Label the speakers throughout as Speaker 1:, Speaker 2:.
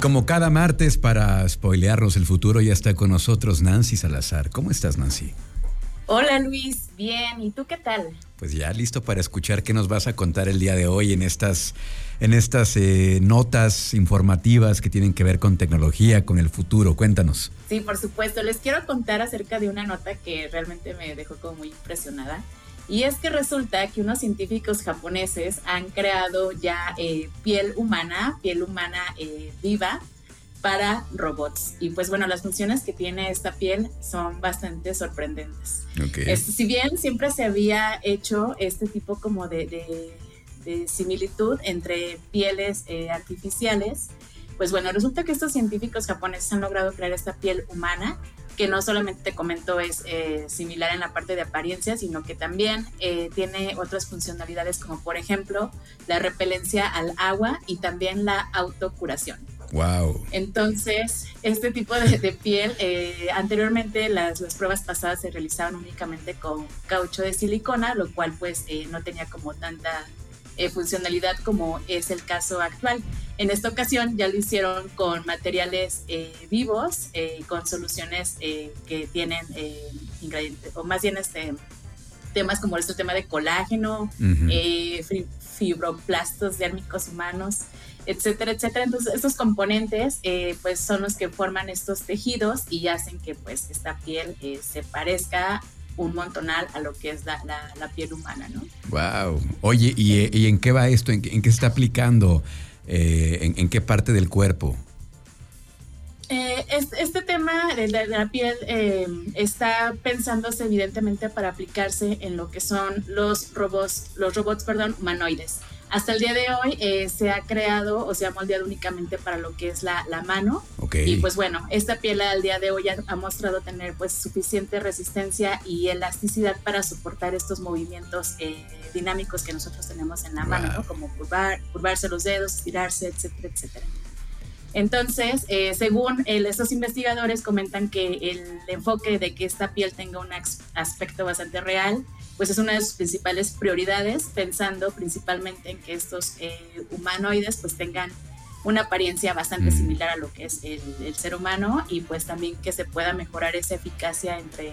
Speaker 1: como cada martes para spoilearnos el futuro ya está con nosotros Nancy Salazar. ¿Cómo estás Nancy?
Speaker 2: Hola Luis, bien, ¿y tú qué tal?
Speaker 1: Pues ya listo para escuchar qué nos vas a contar el día de hoy en estas, en estas eh, notas informativas que tienen que ver con tecnología, con el futuro. Cuéntanos.
Speaker 2: Sí, por supuesto. Les quiero contar acerca de una nota que realmente me dejó como muy impresionada. Y es que resulta que unos científicos japoneses han creado ya eh, piel humana, piel humana eh, viva, para robots. Y pues bueno, las funciones que tiene esta piel son bastante sorprendentes. si bien siempre se había hecho este tipo como de, similitud entre pieles eh, artificiales, pues bueno, resulta que estos científicos japoneses han logrado crear esta piel humana que no solamente te comento es eh, similar en la parte de apariencia, sino que también eh, tiene otras funcionalidades como por ejemplo la repelencia al agua y también la autocuración.
Speaker 1: Wow.
Speaker 2: Entonces, este tipo de, piel, eh, anteriormente las, las, pruebas pasadas se realizaban únicamente con caucho de silicona, lo cual pues eh, no tenía como tanta eh, funcionalidad como es el caso actual. En esta ocasión ya lo hicieron con materiales vivos, con soluciones que tienen ingredientes, o más bien este, temas como este tema de colágeno, fibroplastos dérmicos humanos etcétera, etcétera. Entonces, estos componentes, eh, pues, son los que forman estos tejidos y hacen que, pues, esta piel eh, se parezca un montonal a lo que es la, piel humana, ¿no?
Speaker 1: Wow. Oye, ¿y, en qué va esto? ¿En, qué se está aplicando? Eh, en, qué parte del cuerpo?
Speaker 2: este, tema de la, piel está pensándose evidentemente para aplicarse en lo que son los robots, los robots, perdón, humanoides. Hasta el día de hoy eh, se ha creado o se ha moldeado únicamente para lo que es la, mano. Y pues bueno, esta piel al día de hoy ha, mostrado tener pues suficiente resistencia y elasticidad para soportar estos movimientos eh, dinámicos que nosotros tenemos en la mano, como curvar, curvarse los dedos, estirarse, etcétera, etcétera. Entonces, eh, según estos investigadores comentan que el enfoque de que esta piel tenga un aspecto bastante real pues es una de sus principales prioridades, pensando principalmente en que estos eh, humanoides pues tengan una apariencia bastante similar a lo que es el, ser humano y pues también que se pueda mejorar esa eficacia entre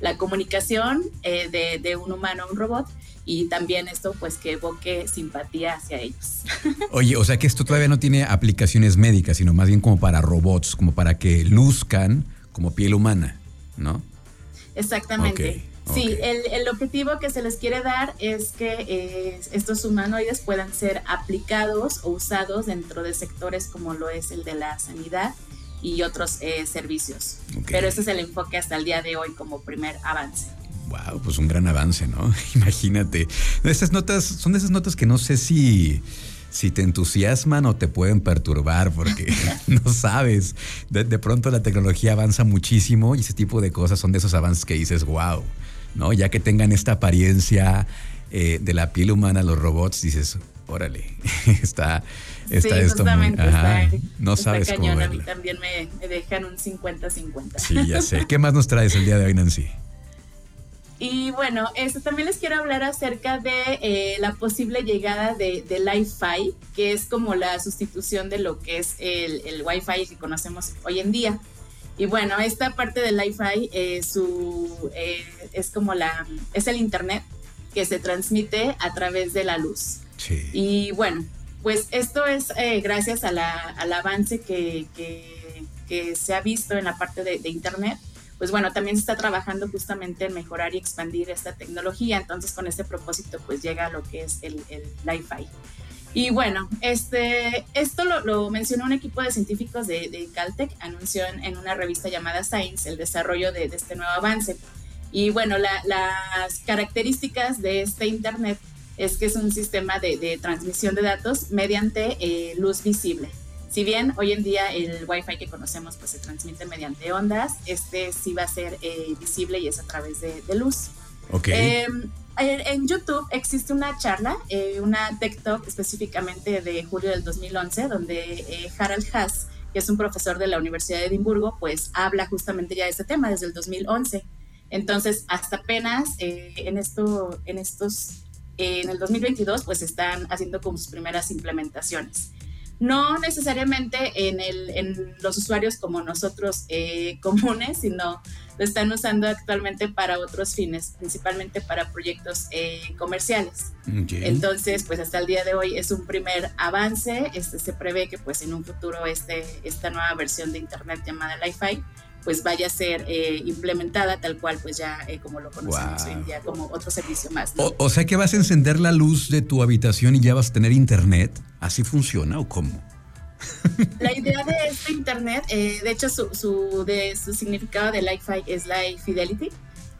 Speaker 2: la comunicación eh, de, un humano a un robot y también esto pues que evoque simpatía hacia ellos.
Speaker 1: Oye, o sea que esto todavía no tiene aplicaciones médicas, sino más bien como para robots, como para que luzcan como piel humana, ¿no?
Speaker 2: Exactamente. Sí, el, objetivo que se les quiere dar es que eh, estos humanoides puedan ser aplicados o usados dentro de sectores como lo es el de la sanidad y otros eh, servicios. Pero ese es el enfoque hasta el día de hoy como primer avance.
Speaker 1: Wow, pues un gran avance, ¿no? Imagínate. Estas notas son de esas notas que no sé si si te entusiasman o te pueden perturbar porque no sabes. De, de, pronto la tecnología avanza muchísimo y ese tipo de cosas son de esos avances que dices, wow. ¿No? Ya que tengan esta apariencia eh, de la piel humana, los robots, dices, órale, está, está esto muy, no sabes cómo A
Speaker 2: mí también me, dejan un 50-50.
Speaker 1: Sí, ya sé. ¿Qué más nos traes el día de hoy, Nancy?
Speaker 2: Y bueno, esto también les quiero hablar acerca de eh, la posible llegada de, de Li-Fi, que es como la sustitución de lo que es el, el Wi-Fi que conocemos hoy en día. Y bueno, esta parte del Wi-Fi eh, su, eh, es como la, es el internet que se transmite a través de la luz. Sí. Y bueno, pues esto es eh, gracias a la, al avance que, que, que, se ha visto en la parte de, de, internet. Pues bueno, también se está trabajando justamente en mejorar y expandir esta tecnología. Entonces, con este propósito, pues llega lo que es el, el Wi-Fi. Y bueno, este, esto lo, mencionó un equipo de científicos de, Caltech, anunció en, una revista llamada Science el desarrollo de, este nuevo avance. Y bueno, las características de este Internet es que es un sistema de, transmisión de datos mediante eh, luz visible. Si bien hoy en día el Wi-Fi que conocemos pues se transmite mediante ondas, este sí va a ser eh, visible y es a través de, luz.
Speaker 1: Ok.
Speaker 2: Em, en YouTube existe una charla, eh, una Tech Talk específicamente de julio del 2011, donde eh, Harald Haas, que es un profesor de la Universidad de Edimburgo, pues habla justamente ya de este tema desde el 2011. Entonces, hasta apenas eh, en, esto, en estos, en el 2022, pues están haciendo como sus primeras implementaciones. No necesariamente en, el, en los usuarios como nosotros eh, comunes, sino lo están usando actualmente para otros fines, principalmente para proyectos eh, comerciales. Entonces, pues hasta el día de hoy es un primer avance. Este, se prevé que pues en un futuro este, esta nueva versión de Internet llamada Li-Fi pues vaya a ser eh, implementada tal cual pues ya eh, como lo conocemos hoy en día como otro servicio más.
Speaker 1: O, sea que vas a encender la luz de tu habitación y ya vas a tener internet. ¿Así funciona o cómo?
Speaker 2: La idea de este internet, eh, de hecho su, su, de, su significado de Li-Fi es Life Fidelity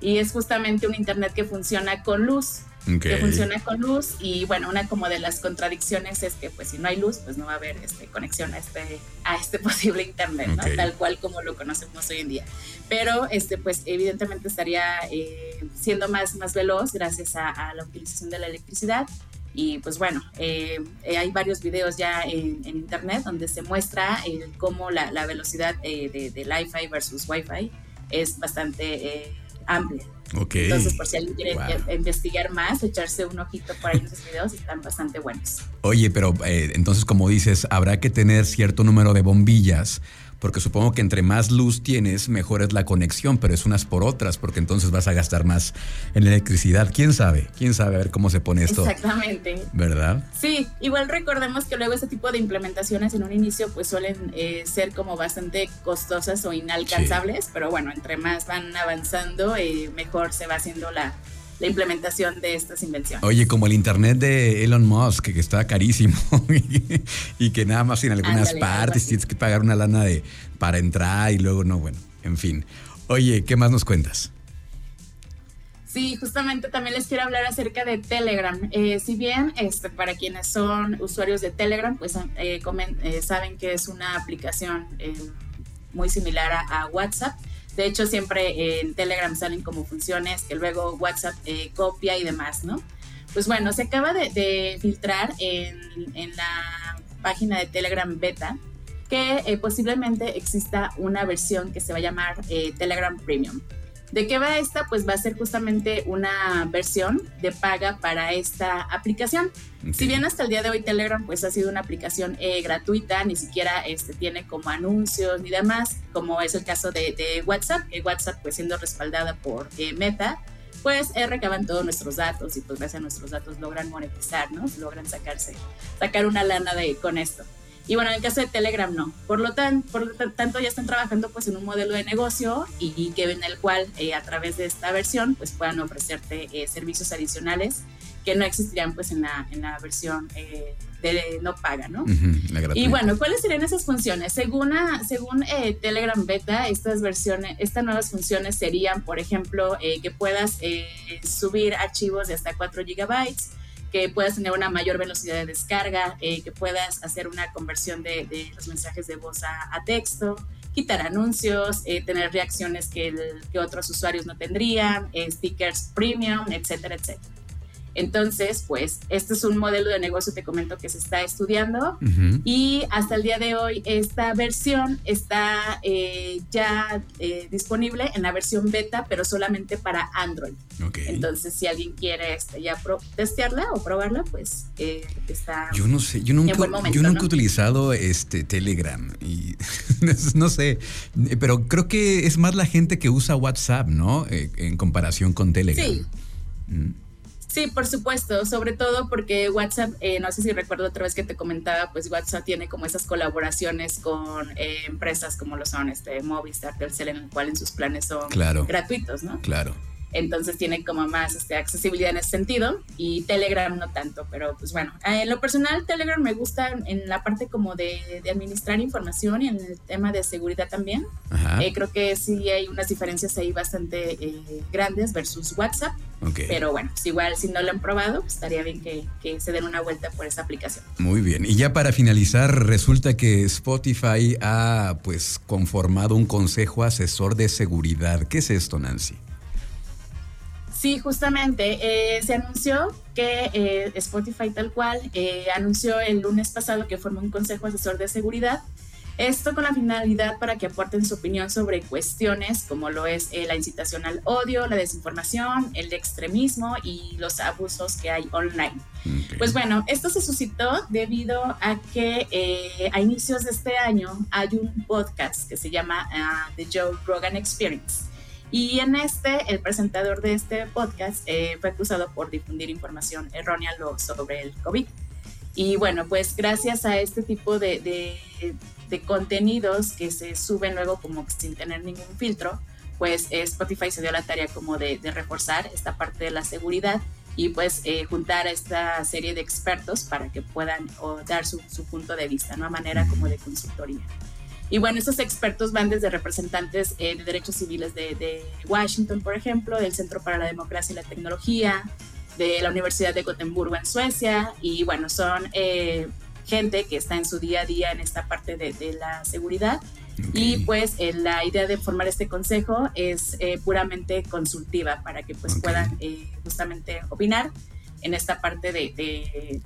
Speaker 2: y es justamente un internet que funciona con luz que funciona con luz y bueno, una como de las contradicciones es que pues si no hay luz, pues no va a haber este, conexión a este, a este posible internet, ¿no? Tal cual como lo conocemos hoy en día. Pero este pues evidentemente estaría eh, siendo más, más veloz gracias a, la utilización de la electricidad. Y pues bueno, eh, eh, hay varios videos ya en, internet donde se muestra cómo la, la velocidad de, de Li-Fi versus Wi-Fi es bastante amplia. Entonces, por si alguien quiere investigar más, echarse un ojito por ahí en esos videos, están bastante buenos.
Speaker 1: Oye, pero eh, entonces, como dices, habrá que tener cierto número de bombillas porque supongo que entre más luz tienes, mejor es la conexión, pero es unas por otras, porque entonces vas a gastar más en electricidad. ¿Quién sabe? ¿Quién sabe a ver cómo se pone esto?
Speaker 2: Exactamente.
Speaker 1: ¿Verdad?
Speaker 2: Sí, igual recordemos que luego ese tipo de implementaciones en un inicio pues suelen eh, ser como bastante costosas o inalcanzables, pero bueno, entre más van avanzando, eh, mejor se va haciendo la, la implementación de estas invenciones.
Speaker 1: Oye, como el Internet de Elon Musk, que está carísimo y que nada más en algunas partes tienes que pagar una lana de, para entrar y luego no, bueno, en fin. Oye, ¿qué más nos cuentas?
Speaker 2: Sí, justamente también les quiero hablar acerca de Telegram. Eh, si bien este, para quienes son usuarios de Telegram, pues eh, eh, saben que es una aplicación muy similar a WhatsApp. De hecho, siempre en Telegram salen como funciones que luego WhatsApp eh, copia y demás, ¿no? Pues bueno, se acaba de, filtrar en, la página de Telegram Beta que eh, posiblemente exista una versión que se va a llamar eh, Telegram Premium. ¿De qué va esta? Pues va a ser justamente una versión de paga para esta aplicación. Si bien hasta el día de hoy Telegram pues ha sido una aplicación eh, gratuita, ni siquiera este, tiene como anuncios ni demás, como es el caso de, WhatsApp, que WhatsApp pues siendo respaldada por eh, Meta, pues eh, recaban todos nuestros datos y pues gracias a nuestros datos logran monetizarnos, logran sacarse, sacar una lana de, con esto. Y bueno, en el caso de Telegram no. Por lo, tan, por lo tanto, ya están trabajando pues en un modelo de negocio y, que en el cual eh, a través de esta versión pues puedan ofrecerte eh, servicios adicionales que no existirían pues en la, en la versión eh, de no paga, ¿no? y bueno, ¿cuáles serían esas funciones? Según, según Telegram Beta, estas versiones, estas nuevas funciones serían, por ejemplo, que puedas subir archivos de hasta 4 gigabytes, que puedas tener una mayor velocidad de descarga, eh, que puedas hacer una conversión de, los mensajes de voz a, texto, quitar anuncios, eh, tener reacciones que, que, otros usuarios no tendrían, eh, stickers premium, etcétera, etcétera. Entonces, pues, este es un modelo de negocio, te comento, que se está estudiando y hasta el día de hoy esta versión está eh, ya eh, disponible en la versión beta, pero solamente para Android. Entonces, si alguien quiere este, ya testearla o probarla, pues eh, está.
Speaker 1: Yo no sé, yo nunca, yo nunca he utilizado este Telegram y no sé, pero creo que es más la gente que usa WhatsApp, ¿no? en comparación con Telegram.
Speaker 2: Sí. Mm. Sí, por supuesto, sobre todo porque WhatsApp, eh, no sé si recuerdo otra vez que te comentaba, pues WhatsApp tiene como esas colaboraciones con eh, empresas como lo son este Movistar, Telcel, en el cual en sus planes son gratuitos, ¿no?
Speaker 1: Claro
Speaker 2: entonces tiene como más este, accesibilidad en ese sentido y Telegram no tanto, pero pues bueno, eh, en lo personal Telegram me gusta en la parte como de, administrar información y en el tema de seguridad también. Eh, creo que sí hay unas diferencias ahí bastante eh, grandes versus WhatsApp, pero bueno, pues igual si no lo han probado, pues estaría bien que, que se den una vuelta por esa aplicación.
Speaker 1: Muy bien, y ya para finalizar, resulta que Spotify ha pues conformado un consejo asesor de seguridad. ¿Qué es esto, Nancy?
Speaker 2: Sí, justamente. Eh, se anunció que eh, Spotify tal cual eh, anunció el lunes pasado que formó un consejo asesor de seguridad Esto con la finalidad para que aporten su opinión sobre cuestiones como lo es la incitación al odio, la desinformación, el extremismo y los abusos que hay online. Pues bueno, esto se suscitó debido a que a inicios de este año hay un podcast que se llama ah, The Joe Rogan Experience. Y en este, el presentador de este podcast eh, fue acusado por difundir información errónea sobre el COVID. Y bueno, pues gracias a este tipo de de contenidos que se suben luego como sin tener ningún filtro, pues eh, Spotify se dio la tarea como de, reforzar esta parte de la seguridad y pues eh, juntar a esta serie de expertos para que puedan dar su, punto de vista, ¿no? A manera como de consultoría. Y bueno, estos expertos van desde representantes eh, de derechos civiles de, de, Washington, por ejemplo, del Centro para la Democracia y la Tecnología, de la Universidad de Gotemburgo en Suecia, y bueno, son gente que está en su día a día en esta parte de, la seguridad. Y pues eh, la idea de formar este consejo es eh, puramente consultiva para que pues puedan eh, justamente opinar en esta parte de,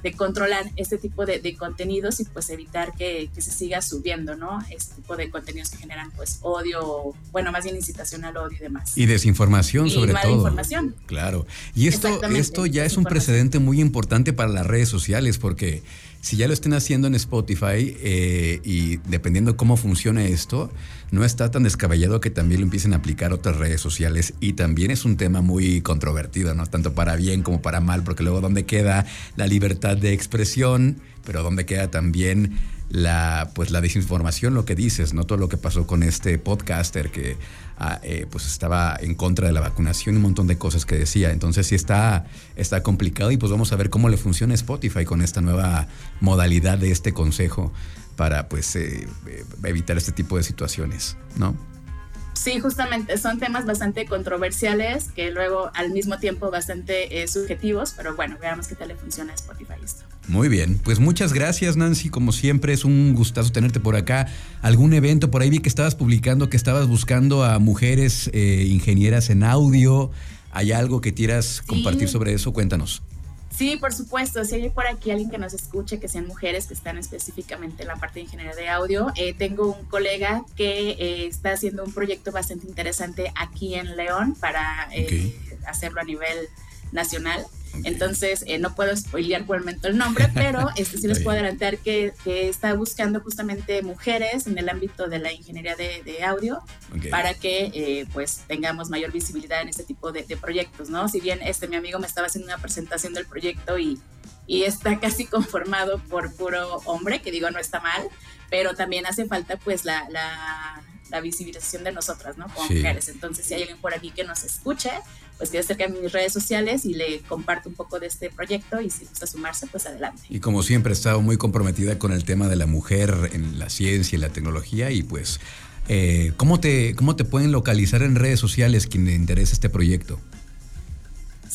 Speaker 2: de, controlar este tipo de, contenidos y pues evitar que, que, se siga subiendo, ¿no? Este tipo de contenidos que generan pues odio, bueno, más bien incitación al odio y demás.
Speaker 1: Y desinformación sobre todo.
Speaker 2: información.
Speaker 1: Claro. Y esto, esto ya es un precedente muy importante para las redes sociales porque si ya lo estén haciendo en Spotify eh, y dependiendo cómo funcione esto, no está tan descabellado que también lo empiecen a aplicar otras redes sociales y también es un tema muy controvertido, ¿no? Tanto para bien como para mal, porque luego dónde queda la libertad de expresión, pero dónde queda también la, pues la desinformación, lo que dices, ¿no? Todo lo que pasó con este podcaster que ah, eh, pues estaba en contra de la vacunación y un montón de cosas que decía. Entonces sí está, está complicado y pues vamos a ver cómo le funciona Spotify con esta nueva modalidad de este consejo para pues eh, eh, evitar este tipo de situaciones, ¿no?
Speaker 2: Sí, justamente son temas bastante controversiales que luego al mismo tiempo bastante subjetivos, pero bueno, veamos qué tal le funciona a Spotify esto.
Speaker 1: Muy bien, pues muchas gracias Nancy, como siempre es un gustazo tenerte por acá. ¿Algún evento por ahí vi que estabas publicando, que estabas buscando a mujeres eh, ingenieras en audio? ¿Hay algo que quieras compartir sobre eso? Cuéntanos.
Speaker 2: Sí, por supuesto. Si hay por aquí alguien que nos escuche, que sean mujeres que están específicamente en la parte de ingeniería de audio, eh, tengo un colega que eh, está haciendo un proyecto bastante interesante aquí en León para hacerlo a nivel nacional. Entonces, eh, no puedo spoilear por el momento el nombre, pero este, sí les puedo adelantar que, está buscando justamente mujeres en el ámbito de la ingeniería de, audio para que eh, pues tengamos mayor visibilidad en este tipo de, proyectos, ¿no? Si bien este mi amigo me estaba haciendo una presentación del proyecto y, y está casi conformado por puro hombre, que digo no está mal, pero también hace falta pues la, la, visibilización de nosotras, ¿no? Como mujeres. Entonces, si hay alguien por aquí que nos escuche, pues que acerque a mis redes sociales y le comparto un poco de este proyecto y si gusta sumarse, pues adelante.
Speaker 1: Y como siempre, he estado muy comprometida con el tema de la mujer en la ciencia y la tecnología y pues, eh, ¿cómo, te, ¿cómo te pueden localizar en redes sociales quien le interesa este proyecto?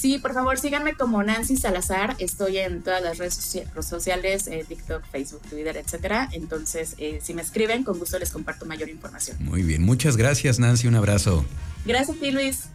Speaker 2: Sí, por favor, síganme como Nancy Salazar. Estoy en todas las redes sociales, eh, TikTok, Facebook, Twitter, etcétera. Entonces, eh, si me escriben, con gusto les comparto mayor información.
Speaker 1: Muy bien, muchas gracias, Nancy. Un abrazo.
Speaker 2: Gracias a ti, Luis.